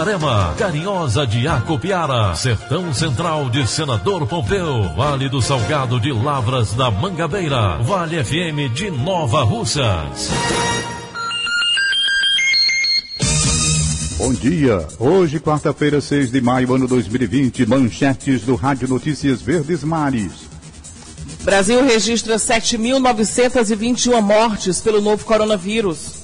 Itarema, Carinhosa de Acopiara, Sertão Central de Senador Pompeu, Vale do Salgado de Lavras da Mangabeira, Vale FM de Nova Russas. Bom dia. Hoje, quarta-feira, 6 de maio, ano 2020, manchetes do Rádio Notícias Verdes Mares. Brasil registra 7.921 mortes pelo novo coronavírus.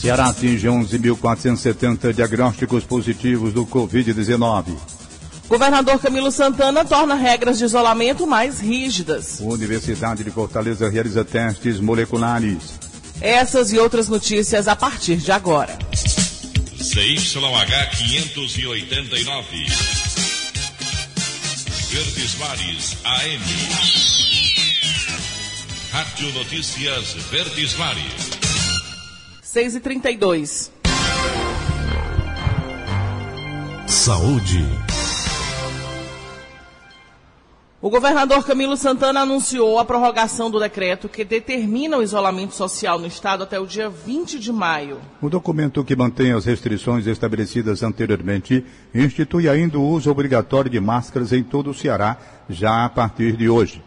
Ceará atinge 11.470 diagnósticos positivos do Covid-19. Governador Camilo Santana torna regras de isolamento mais rígidas. Universidade de Fortaleza realiza testes moleculares. Essas e outras notícias a partir de agora. CYH 589. Verdes Mares AM. Rádio Notícias Verdes Mares. 6 e 32 Saúde. O governador Camilo Santana anunciou a prorrogação do decreto que determina o isolamento social no estado até o dia 20 de maio. O documento que mantém as restrições estabelecidas anteriormente institui ainda o uso obrigatório de máscaras em todo o Ceará, já a partir de hoje.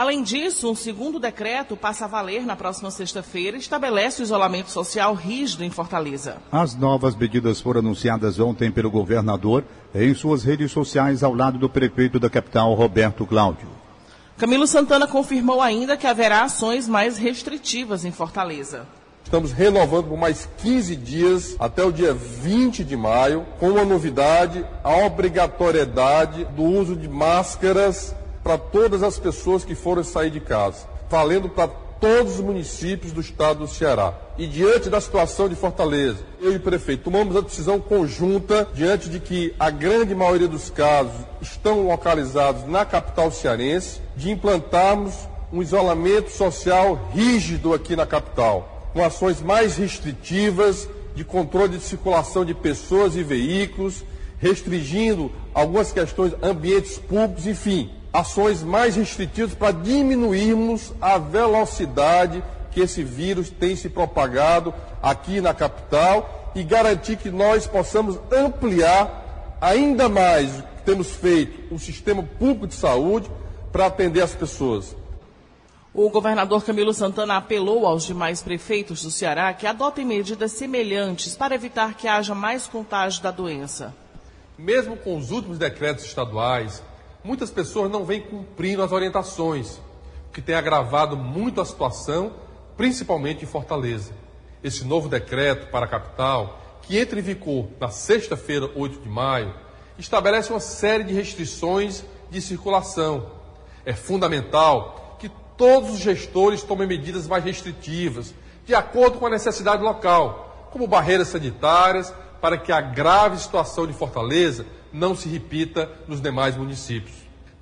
Além disso, um segundo decreto passa a valer na próxima sexta-feira e estabelece o isolamento social rígido em Fortaleza. As novas medidas foram anunciadas ontem pelo governador em suas redes sociais ao lado do prefeito da capital, Roberto Cláudio. Camilo Santana confirmou ainda que haverá ações mais restritivas em Fortaleza. Estamos renovando por mais 15 dias até o dia 20 de maio, com uma novidade, a obrigatoriedade do uso de máscaras para todas as pessoas que forem sair de casa, valendo para todos os municípios do estado do Ceará. E diante da situação de Fortaleza, eu e o prefeito tomamos a decisão conjunta, diante de que a grande maioria dos casos estão localizados na capital cearense, de implantarmos um isolamento social rígido aqui na capital, com ações mais restritivas de controle de circulação de pessoas e veículos, restringindo algumas questões, ambientes públicos, enfim, ações mais restritivas para diminuirmos a velocidade que esse vírus tem se propagado aqui na capital e garantir que nós possamos ampliar ainda mais o que temos feito, o sistema público de saúde para atender as pessoas. O governador Camilo Santana apelou aos demais prefeitos do Ceará que adotem medidas semelhantes para evitar que haja mais contágio da doença. Mesmo com os últimos decretos estaduais, muitas pessoas não vêm cumprindo as orientações, o que tem agravado muito a situação, principalmente em Fortaleza. Esse novo decreto para a capital, que entra em vigor na sexta-feira, 8 de maio, estabelece uma série de restrições de circulação. É fundamental que todos os gestores tomem medidas mais restritivas, de acordo com a necessidade local, como barreiras sanitárias, para que a grave situação de Fortaleza não se repita nos demais municípios.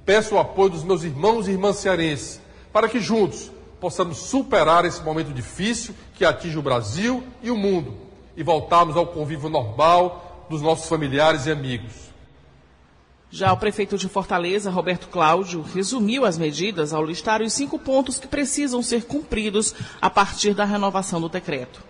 Peço o apoio dos meus irmãos e irmãs cearenses para que juntos possamos superar esse momento difícil que atinge o Brasil e o mundo e voltarmos ao convívio normal dos nossos familiares e amigos. Já o prefeito de Fortaleza, Roberto Cláudio, resumiu as medidas ao listar os cinco pontos que precisam ser cumpridos a partir da renovação do decreto.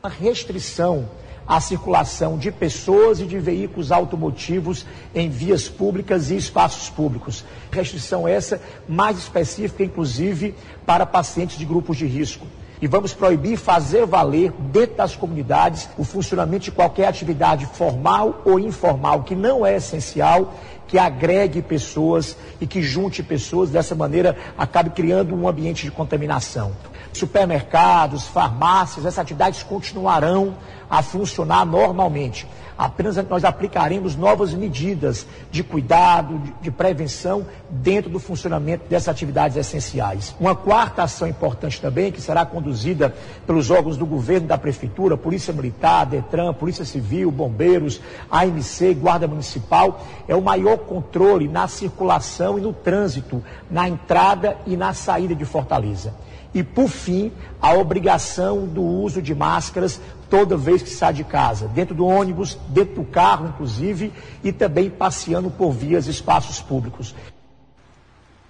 A restrição a circulação de pessoas e de veículos automotivos em vias públicas e espaços públicos. Restrição essa mais específica, inclusive, para pacientes de grupos de risco. E vamos proibir fazer valer dentro das comunidades o funcionamento de qualquer atividade formal ou informal que não é essencial que agregue pessoas e que junte pessoas, dessa maneira acabe criando um ambiente de contaminação. Supermercados, farmácias, essas atividades continuarão a funcionar normalmente. Apenas nós aplicaremos novas medidas de cuidado, de, de, prevenção dentro do funcionamento dessas atividades essenciais. Uma quarta ação importante também, que será conduzida pelos órgãos do governo da prefeitura, Polícia Militar, Detran, Polícia Civil, Bombeiros, AMC, Guarda Municipal, é o maior controle na circulação e no trânsito, na entrada e na saída de Fortaleza. E, por fim, a obrigação do uso de máscaras toda vez que sai de casa, dentro do ônibus, dentro do carro, inclusive, e também passeando por vias e espaços públicos.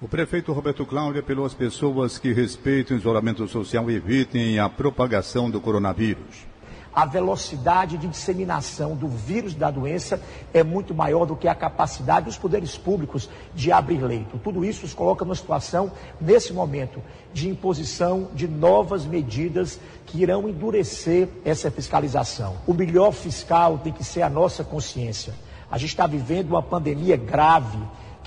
O prefeito Roberto Cláudio apelou às pessoas que respeitem o isolamento social e evitem a propagação do coronavírus a velocidade de disseminação do vírus da doença é muito maior do que a capacidade dos poderes públicos de abrir leito. Tudo isso os coloca numa situação, nesse momento, de imposição de novas medidas que irão endurecer essa fiscalização. O melhor fiscal tem que ser a nossa consciência. A gente está vivendo uma pandemia grave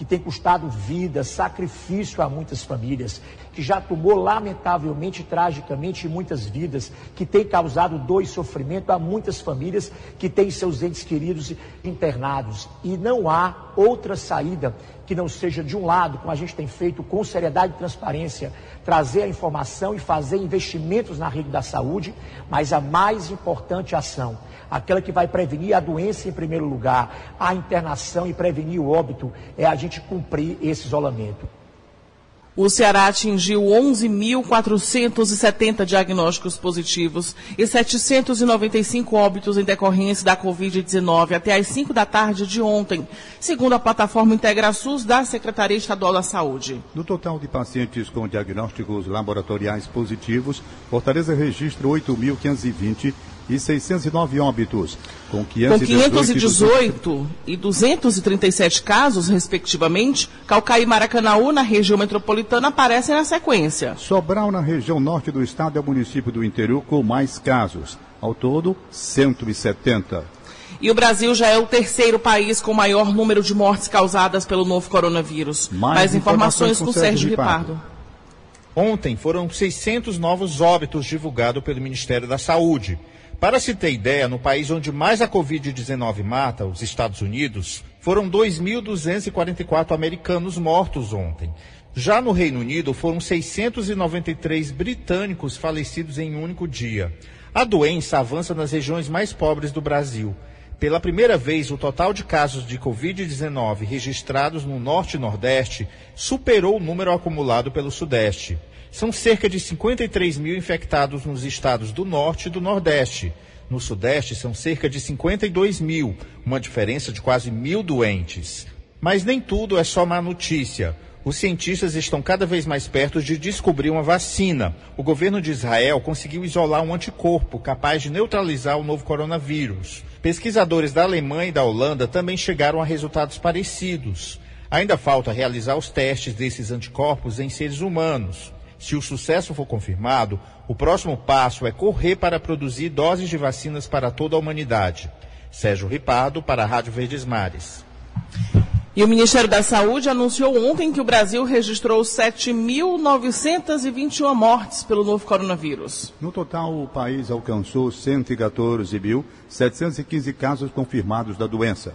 que tem custado vida, sacrifício a muitas famílias, que já tomou lamentavelmente, tragicamente muitas vidas, que tem causado dor e sofrimento a muitas famílias que têm seus entes queridos internados. E não há outra saída que não seja, de um lado, como a gente tem feito com seriedade e transparência, trazer a informação e fazer investimentos na rede da saúde, mas a mais importante ação aquela que vai prevenir a doença em primeiro lugar, a internação e prevenir o óbito, é a gente cumprir esse isolamento. O Ceará atingiu 11.470 diagnósticos positivos e 795 óbitos em decorrência da Covid-19 até às 5 da tarde de ontem, segundo a plataforma IntegraSUS da Secretaria Estadual da Saúde. No total de pacientes com diagnósticos laboratoriais positivos, Fortaleza registra 8.520 e 609 óbitos, com 518, com 518 e 237 casos, respectivamente, Calcaí e Maracanaú, na região metropolitana, aparecem na sequência. Sobral, na região norte do estado, é o município do interior com mais casos. Ao todo, 170. E o Brasil já é o terceiro país com maior número de mortes causadas pelo novo coronavírus. Mais, Mais informações, informações com, com Sérgio Ripardo. Ripardo. Ontem foram 600 novos óbitos divulgados pelo Ministério da Saúde. Para se ter ideia, no país onde mais a Covid-19 mata, os Estados Unidos, foram 2.244 americanos mortos ontem. Já no Reino Unido, foram 693 britânicos falecidos em um único dia. A doença avança nas regiões mais pobres do Brasil. Pela primeira vez, o total de casos de Covid-19 registrados no Norte e Nordeste superou o número acumulado pelo Sudeste. São cerca de 53 mil infectados nos estados do Norte e do Nordeste. No Sudeste, são cerca de 52 mil, uma diferença de quase mil doentes. Mas nem tudo é só má notícia. Os cientistas estão cada vez mais perto de descobrir uma vacina. O governo de Israel conseguiu isolar um anticorpo capaz de neutralizar o novo coronavírus. Pesquisadores da Alemanha e da Holanda também chegaram a resultados parecidos. Ainda falta realizar os testes desses anticorpos em seres humanos. Se o sucesso for confirmado, o próximo passo é correr para produzir doses de vacinas para toda a humanidade. Sérgio Ripado, para a Rádio Verdes Mares. E o Ministério da Saúde anunciou ontem que o Brasil registrou 7.921 mortes pelo novo coronavírus. No total, o país alcançou 114.715 casos confirmados da doença.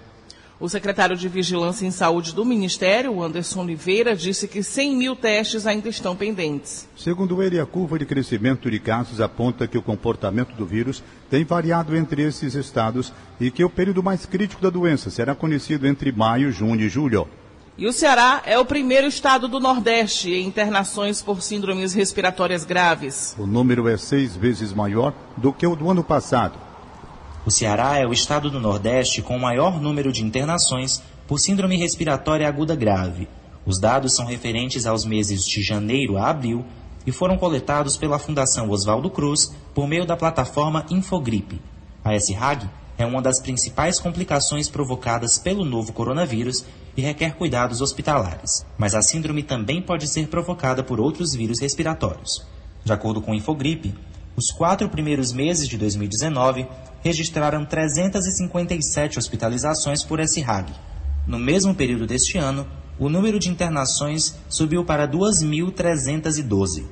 O secretário de Vigilância em Saúde do Ministério, Anderson Oliveira, disse que 100 mil testes ainda estão pendentes. Segundo ele, a curva de crescimento de casos aponta que o comportamento do vírus tem variado entre esses estados e que o período mais crítico da doença será conhecido entre maio, junho e julho. E o Ceará é o primeiro estado do Nordeste em internações por síndromes respiratórias graves. O número é seis vezes maior do que o do ano passado. O Ceará é o estado do Nordeste com o maior número de internações por síndrome respiratória aguda grave. Os dados são referentes aos meses de janeiro a abril e foram coletados pela Fundação Oswaldo Cruz por meio da plataforma Infogripe. A SRAG é uma das principais complicações provocadas pelo novo coronavírus e requer cuidados hospitalares. Mas a síndrome também pode ser provocada por outros vírus respiratórios. De acordo com o Infogripe, os quatro primeiros meses de 2019 registraram 357 hospitalizações por SRAG. No mesmo período deste ano, o número de internações subiu para 2.312.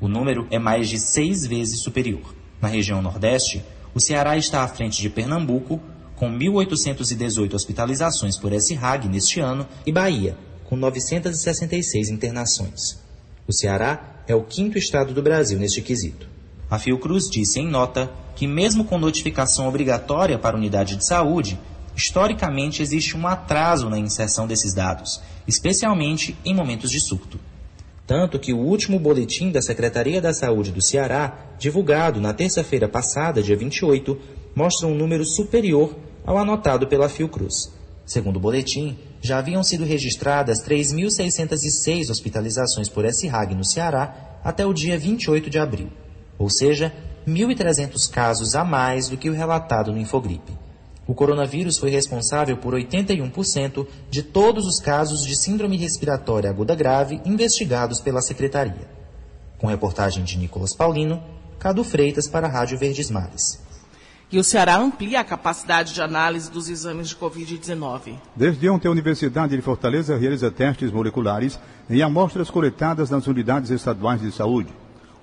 O número é mais de seis vezes superior. Na região Nordeste, o Ceará está à frente de Pernambuco, com 1.818 hospitalizações por SRAG neste ano, e Bahia, com 966 internações. O Ceará é o quinto estado do Brasil neste quesito. A Fiocruz disse em nota que, mesmo com notificação obrigatória para a unidade de saúde, historicamente existe um atraso na inserção desses dados, especialmente em momentos de surto. Tanto que o último boletim da Secretaria da Saúde do Ceará, divulgado na terça-feira passada, dia 28, mostra um número superior ao anotado pela Fiocruz. Segundo o boletim, já haviam sido registradas 3.606 hospitalizações por SRAG no Ceará até o dia 28 de abril, ou seja, 1.300 casos a mais do que o relatado no Infogripe. O coronavírus foi responsável por 81% de todos os casos de síndrome respiratória aguda grave investigados pela Secretaria. Com reportagem de Nicolas Paulino, Cadu Freitas para a Rádio Verdes Mares. E o Ceará amplia a capacidade de análise dos exames de Covid-19. Desde ontem, a Universidade de Fortaleza realiza testes moleculares em amostras coletadas nas unidades estaduais de saúde.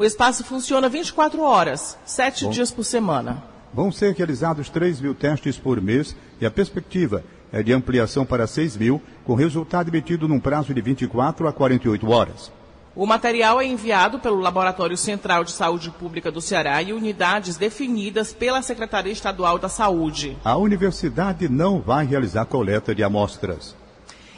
O espaço funciona 24 horas, sete dias por semana. Vão ser realizados 3 mil testes por mês e a perspectiva é de ampliação para 6 mil, com resultado emitido num prazo de 24 a 48 horas. O material é enviado pelo Laboratório Central de Saúde Pública do Ceará e unidades definidas pela Secretaria Estadual da Saúde. A universidade não vai realizar coleta de amostras.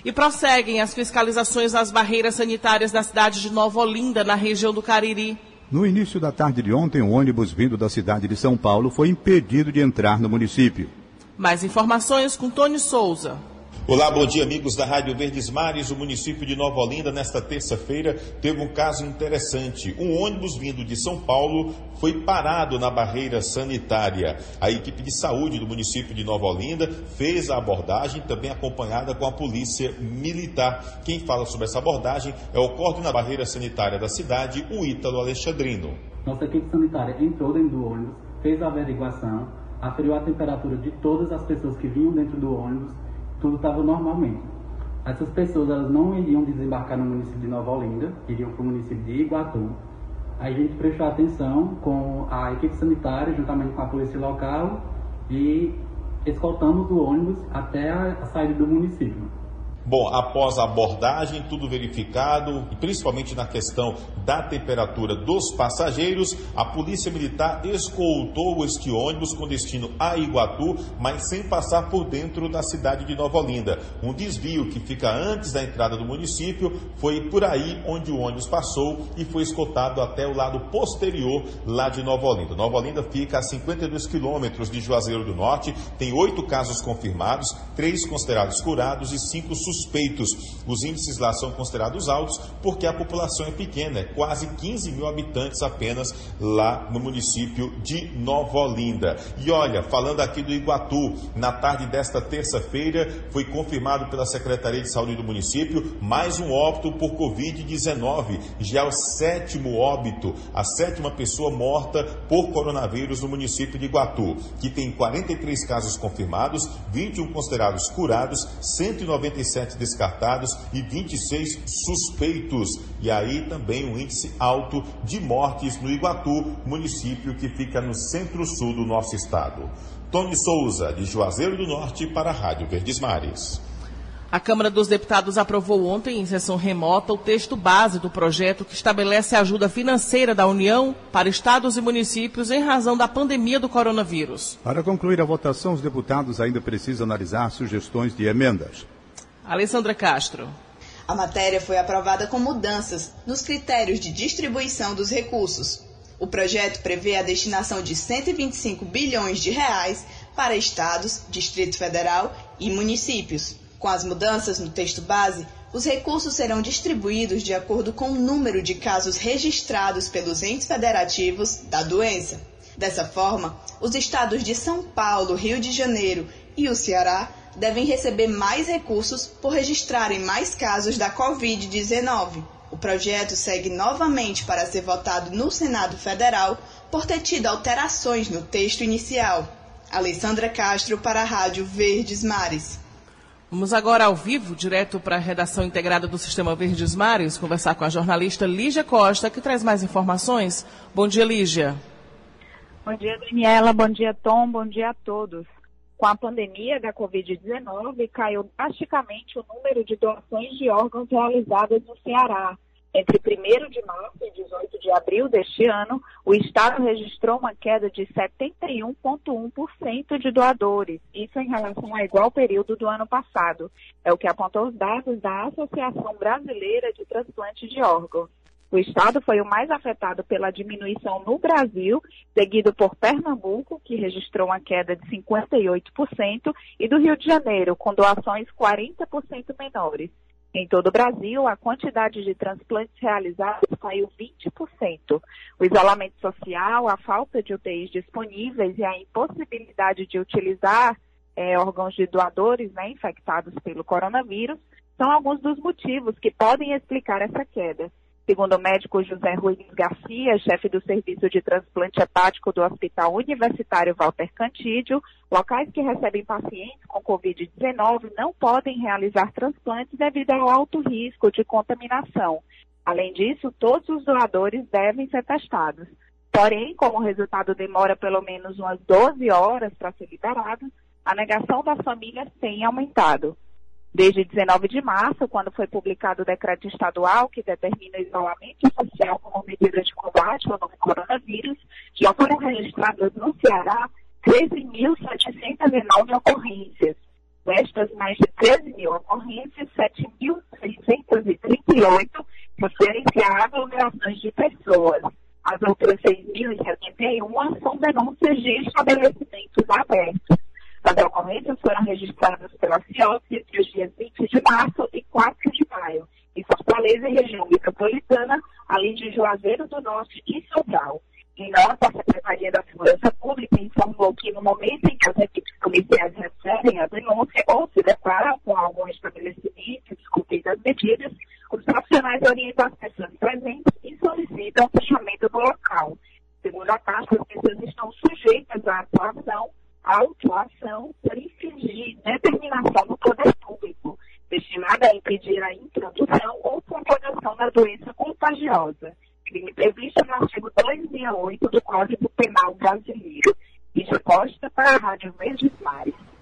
E prosseguem as fiscalizações nas barreiras sanitárias da cidade de Nova Olinda, na região do Cariri. No início da tarde de ontem, um ônibus vindo da cidade de São Paulo foi impedido de entrar no município. Mais informações com Tony Souza. Olá, bom dia, amigos da Rádio Verdes Mares. O município de Nova Olinda, nesta terça-feira, teve um caso interessante. Um ônibus vindo de São Paulo foi parado na barreira sanitária. A equipe de saúde do município de Nova Olinda fez a abordagem, também acompanhada com a polícia militar. Quem fala sobre essa abordagem é o coordenador da barreira sanitária da cidade, o Ítalo Alexandrino. Nossa equipe sanitária entrou dentro do ônibus, fez a averiguação, aferiu a temperatura de todas as pessoas que vinham dentro do ônibus tudo estava normalmente. Essas pessoas elas não iriam desembarcar no município de Nova Olinda, iriam para o município de Iguatu. Aí a gente prestou atenção com a equipe sanitária, juntamente com a polícia local, e escoltamos o ônibus até a saída do município. Bom, após a abordagem, tudo verificado, e principalmente na questão da temperatura dos passageiros, a Polícia Militar escoltou este ônibus com destino a Iguatu, mas sem passar por dentro da cidade de Nova Olinda. Um desvio que fica antes da entrada do município foi por aí onde o ônibus passou e foi escoltado até o lado posterior lá de Nova Olinda. Nova Olinda fica a 52 quilômetros de Juazeiro do Norte, tem oito casos confirmados, três considerados curados e cinco suspeitos suspeitos. Os índices lá são considerados altos porque a população é pequena, é quase 15 mil habitantes apenas lá no município de Nova Olinda. E olha, falando aqui do Iguatu, na tarde desta terça-feira foi confirmado pela Secretaria de Saúde do município mais um óbito por Covid-19. Já é o sétimo óbito, a sétima pessoa morta por coronavírus no município de Iguatu, que tem 43 casos confirmados, 21 considerados curados, 197 17 descartados e 26 suspeitos. E aí também um índice alto de mortes no Iguatu, município que fica no centro-sul do nosso estado. Tony Souza, de Juazeiro do Norte, para a Rádio Verdes Mares. A Câmara dos Deputados aprovou ontem, em sessão remota, o texto base do projeto que estabelece a ajuda financeira da União para estados e municípios em razão da pandemia do coronavírus. Para concluir a votação, os deputados ainda precisam analisar sugestões de emendas. Alessandra Castro. A matéria foi aprovada com mudanças nos critérios de distribuição dos recursos. O projeto prevê a destinação de 125 bilhões de reais para estados, Distrito Federal e municípios. Com as mudanças no texto base, os recursos serão distribuídos de acordo com o número de casos registrados pelos entes federativos da doença. Dessa forma, os estados de São Paulo, Rio de Janeiro e o Ceará devem receber mais recursos por registrarem mais casos da Covid-19. O projeto segue novamente para ser votado no Senado Federal por ter tido alterações no texto inicial. Alessandra Castro para a Rádio Verdes Mares. Vamos agora ao vivo, direto para a redação integrada do Sistema Verdes Mares, conversar com a jornalista Lígia Costa, que traz mais informações. Bom dia, Lígia. Bom dia, Daniela. Bom dia, Tom. Bom dia a todos. Com a pandemia da Covid-19, caiu drasticamente o número de doações de órgãos realizadas no Ceará. Entre 1 de março e 18 de abril deste ano, o Estado registrou uma queda de 71,1% de doadores, isso em relação ao igual período do ano passado. É o que apontou os dados da Associação Brasileira de Transplante de Órgãos. O estado foi o mais afetado pela diminuição no Brasil, seguido por Pernambuco, que registrou uma queda de 58%, e do Rio de Janeiro, com doações 40% menores. Em todo o Brasil, a quantidade de transplantes realizados caiu 20%. O isolamento social, a falta de UTIs disponíveis e a impossibilidade de utilizar é, órgãos de doadores né, infectados pelo coronavírus são alguns dos motivos que podem explicar essa queda. Segundo o médico José Ruiz Garcia, chefe do Serviço de Transplante Hepático do Hospital Universitário Walter Cantídio, locais que recebem pacientes com Covid-19 não podem realizar transplantes devido ao alto risco de contaminação. Além disso, todos os doadores devem ser testados. Porém, como o resultado demora pelo menos umas 12 horas para ser liberado, a negação das famílias tem aumentado. Desde 19 de março, quando foi publicado o decreto estadual que determina o isolamento social como medida de combate ao novo coronavírus, já foram registradas no Ceará 13.709 ocorrências. Destas mais de 13 mil ocorrências, 7.638 referenciam a aglomerações de pessoas. As outras 6.071 são denúncias de estabelecimentos abertos. As ocorrências foram registradas pela CIOP entre os dias 20 de março e 4 de maio, em Fortaleza e região metropolitana, além de Juazeiro do Norte e Sobral. Em nota, a Secretaria da Segurança Pública informou que no momento em que as equipes policiais recebem a denúncia ou se deparam com algum estabelecimento descumprindo as medidas, os profissionais orientam as pessoas presentes e solicitam o fechamento do local. Segundo a taxa, as pessoas estão sujeitas à atuação autuação por infringir determinação do poder público, destinada a impedir a introdução ou propagação da doença contagiosa, crime previsto no artigo 268 do Código Penal Brasileiro. Isso posta para a Rádio Verdes Mares.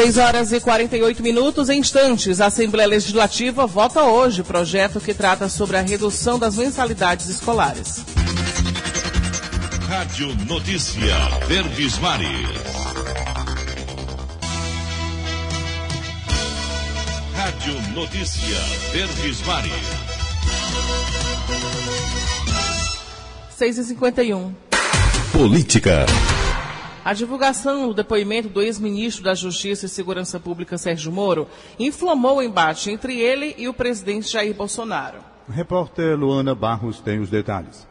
6 horas e 48 minutos em instantes. A Assembleia Legislativa vota hoje projeto que trata sobre a redução das mensalidades escolares. Rádio Notícia Verdes Mares. Rádio Notícia Verdes Mares. 6 e 51 Política. A divulgação do depoimento do ex-ministro da Justiça e Segurança Pública, Sérgio Moro, inflamou o embate entre ele e o presidente Jair Bolsonaro. A repórter Luana Barros tem os detalhes.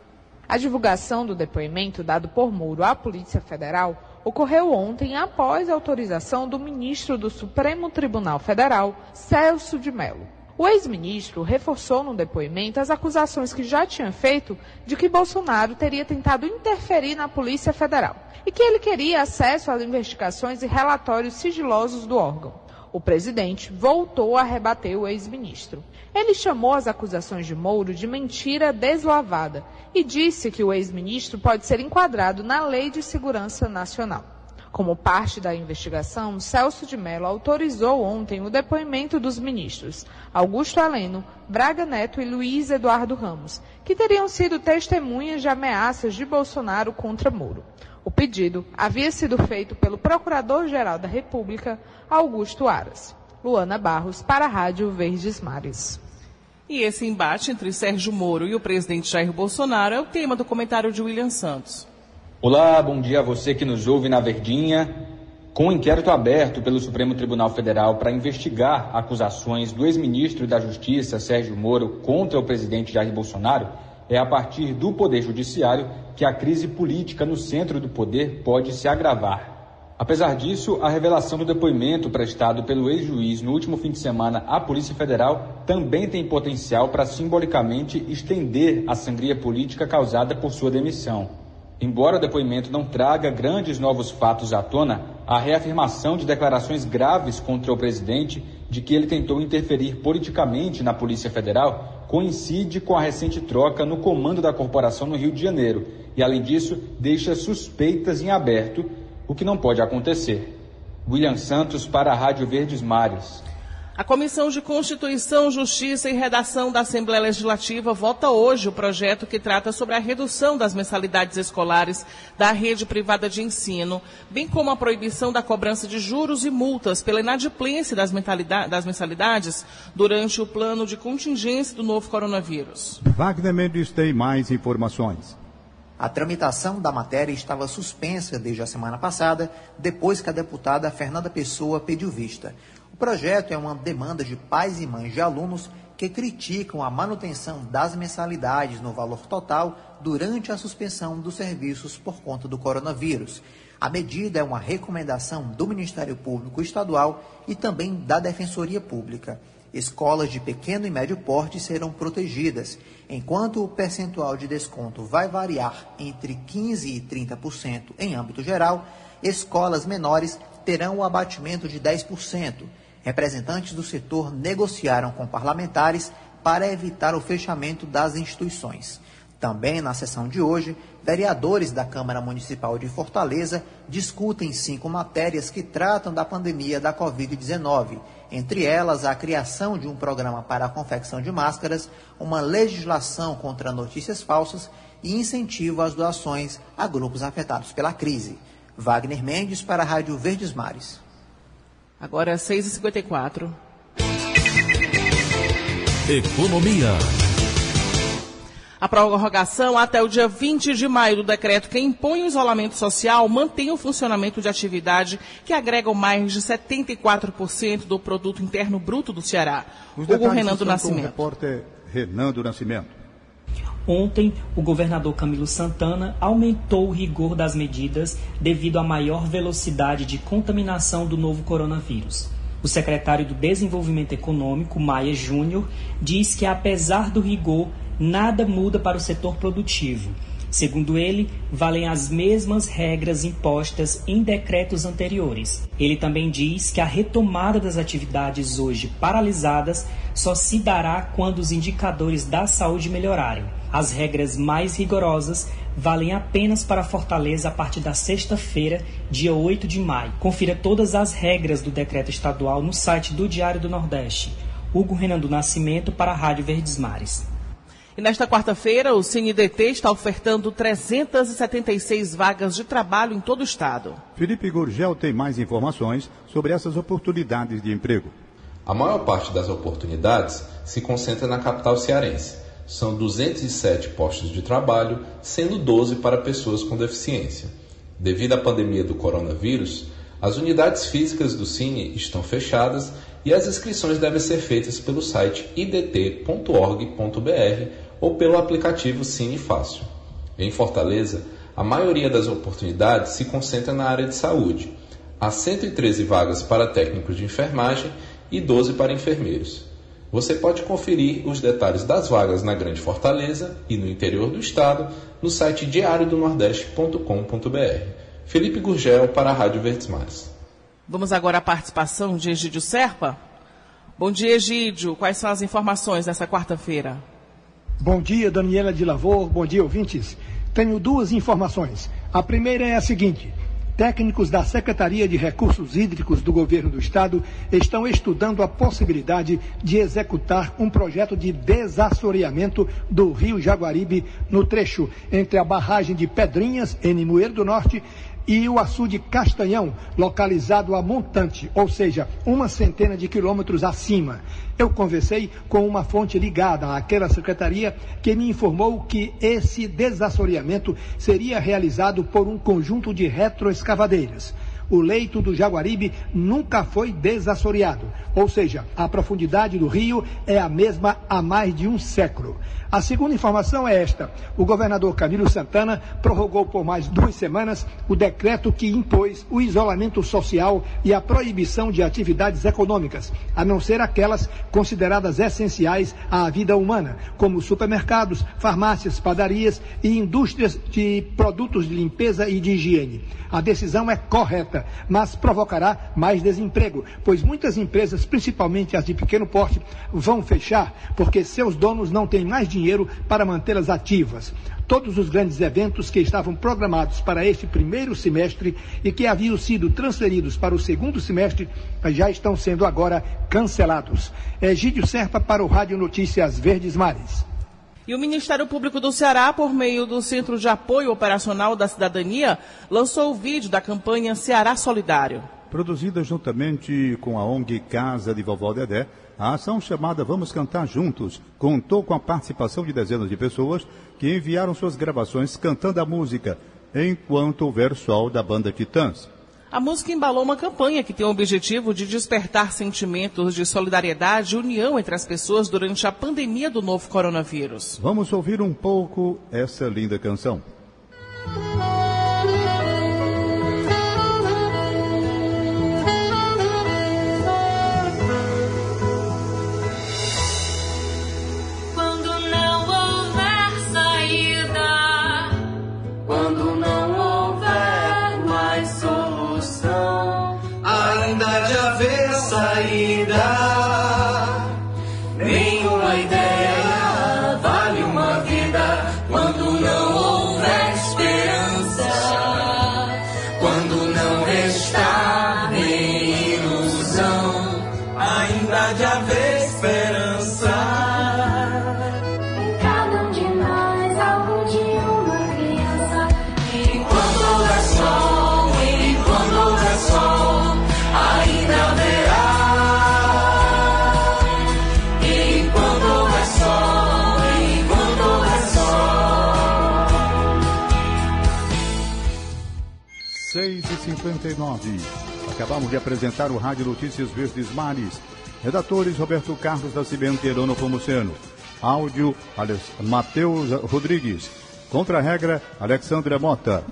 A divulgação do depoimento dado por Moro à Polícia Federal ocorreu ontem após a autorização do ministro do Supremo Tribunal Federal, Celso de Mello. O ex-ministro reforçou no depoimento as acusações que já tinha feito de que Bolsonaro teria tentado interferir na Polícia Federal e que ele queria acesso às investigações e relatórios sigilosos do órgão. O presidente voltou a rebater o ex-ministro. Ele chamou as acusações de Mouro de mentira deslavada e disse que o ex-ministro pode ser enquadrado na Lei de Segurança Nacional. Como parte da investigação, Celso de Mello autorizou ontem o depoimento dos ministros Augusto Heleno, Braga Neto e Luiz Eduardo Ramos, que teriam sido testemunhas de ameaças de Bolsonaro contra Moro. O pedido havia sido feito pelo Procurador-Geral da República, Augusto Aras. Luana Barros, para a Rádio Verdes Mares. E esse embate entre Sérgio Moro e o presidente Jair Bolsonaro é o tema do comentário de William Santos. Olá, bom dia a você que nos ouve na Verdinha. Com um inquérito aberto pelo Supremo Tribunal Federal para investigar acusações do ex-ministro da Justiça, Sérgio Moro, contra o presidente Jair Bolsonaro, É a partir do Poder Judiciário que a crise política no centro do poder pode se agravar. Apesar disso, a revelação do depoimento prestado pelo ex-juiz no último fim de semana à Polícia Federal também tem potencial para simbolicamente estender a sangria política causada por sua demissão. Embora o depoimento não traga grandes novos fatos à tona, a reafirmação de declarações graves contra o presidente de que ele tentou interferir politicamente na Polícia Federal coincide com a recente troca no comando da corporação no Rio de Janeiro e, além disso, deixa suspeitas em aberto o que não pode acontecer. William Santos para a Rádio Verdes Mares. A Comissão de Constituição, Justiça e Redação da Assembleia Legislativa vota hoje o projeto que trata sobre a redução das mensalidades escolares da rede privada de ensino, bem como a proibição da cobrança de juros e multas pela inadimplência das, das mensalidades durante o plano de contingência do novo coronavírus. Wagner Mendes tem mais informações. A tramitação da matéria estava suspensa desde a semana passada, depois que a deputada Fernanda Pessoa pediu vista. O projeto é uma demanda de pais e mães de alunos que criticam a manutenção das mensalidades no valor total durante a suspensão dos serviços por conta do coronavírus. A medida é uma recomendação do Ministério Público Estadual e também da Defensoria Pública. Escolas de pequeno e médio porte serão protegidas, enquanto o percentual de desconto vai variar entre 15% e 30% em âmbito geral, escolas menores terão o abatimento de 10%. Representantes do setor negociaram com parlamentares para evitar o fechamento das instituições. Também na sessão de hoje, vereadores da Câmara Municipal de Fortaleza discutem cinco matérias que tratam da pandemia da Covid-19 entre elas a criação de um programa para a confecção de máscaras, uma legislação contra notícias falsas e incentivo às doações a grupos afetados pela crise. Wagner Mendes para a Rádio Verdes Mares. Agora 6h54. Economia. A prorrogação até o dia 20 de maio do decreto que impõe o isolamento social mantém o funcionamento de atividade que agregam mais de 74% do produto interno bruto do Ceará. Os Hugo Renan do Nascimento. Repórter Renan do Nascimento. Ontem, o governador Camilo Santana aumentou o rigor das medidas devido à maior velocidade de contaminação do novo coronavírus. O secretário do Desenvolvimento Econômico, Maia Júnior, diz que, apesar do rigor, nada muda para o setor produtivo. Segundo ele, valem as mesmas regras impostas em decretos anteriores. Ele também diz que a retomada das atividades hoje paralisadas só se dará quando os indicadores da saúde melhorarem. As regras mais rigorosas valem apenas para Fortaleza a partir da sexta-feira, dia 8 de maio. Confira todas as regras do decreto estadual no site do Diário do Nordeste. Hugo Renan do Nascimento para a Rádio Verdes Mares. E nesta quarta-feira, o CineDT está ofertando 376 vagas de trabalho em todo o estado. Felipe Gurgel tem mais informações sobre essas oportunidades de emprego. A maior parte das oportunidades se concentra na capital cearense. São 207 postos de trabalho, sendo 12 para pessoas com deficiência. Devido à pandemia do coronavírus, as unidades físicas do Cine estão fechadas e as inscrições devem ser feitas pelo site idt.org.br ou pelo aplicativo Cine Fácil. Em Fortaleza, a maioria das oportunidades se concentra na área de saúde. Há 113 vagas para técnicos de enfermagem e 12 para enfermeiros. Você pode conferir os detalhes das vagas na Grande Fortaleza e no interior do estado no site diariodonordeste.com.br. Felipe Gurgel para a Rádio Verdes. Vamos agora à participação de Egídio Serpa. Bom dia, Egídio. Quais são as informações dessa quarta-feira? Bom dia, Daniela de Lavor. Bom dia, ouvintes. Tenho duas informações. A primeira é a seguinte: técnicos da Secretaria de Recursos Hídricos do Governo do Estado estão estudando a possibilidade de executar um projeto de desassoreamento do rio Jaguaribe no trecho entre a barragem de Pedrinhas, em Moeiro do Norte, e o açude Castanhão, localizado a montante, ou seja, uma centena de quilômetros acima. Eu conversei com uma fonte ligada àquela secretaria que me informou que esse desassoreamento seria realizado por um conjunto de retroescavadeiras. O leito do Jaguaribe nunca foi desassoreado, ou seja, a profundidade do rio é a mesma há mais de um século. A segunda informação é esta: o governador Camilo Santana prorrogou por mais duas semanas o decreto que impôs o isolamento social e a proibição de atividades econômicas, a não ser aquelas consideradas essenciais à vida humana, como supermercados, farmácias, padarias e indústrias de produtos de limpeza e de higiene. A decisão é correta, mas provocará mais desemprego, pois muitas empresas, principalmente as de pequeno porte, vão fechar porque seus donos não têm mais dinheiro para mantê-las ativas. Todos os grandes eventos que estavam programados para este primeiro semestre e que haviam sido transferidos para o segundo semestre já estão sendo agora cancelados. Egídio Serpa para o Rádio Notícias Verdes Mares. E o Ministério Público do Ceará, por meio do Centro de Apoio Operacional da Cidadania, lançou o vídeo da campanha Ceará Solidário. Produzida juntamente com a ONG Casa de Vovó Dedé, a ação chamada Vamos Cantar Juntos contou com a participação de dezenas de pessoas que enviaram suas gravações cantando a música Enquanto Houver Sol da banda Titãs. A música embalou uma campanha que tem o objetivo de despertar sentimentos de solidariedade e união entre as pessoas durante a pandemia do novo coronavírus. Vamos ouvir um pouco essa linda canção. Acabamos de apresentar o Rádio Notícias Verdes Mares. Redatores Roberto Carlos da Cimento e Erono Pomuceno. Áudio Matheus Rodrigues. Contra-regra Alexandra Mota.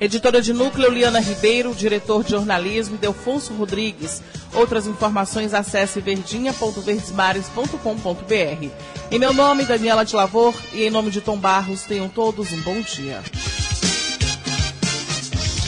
Editora de núcleo Liana Ribeiro, diretor de jornalismo Delfonso Rodrigues. Outras informações acesse verdinha.verdesmares.com.br. Em meu nome, Daniela de Lavor, e em nome de Tom Barros, tenham todos um bom dia.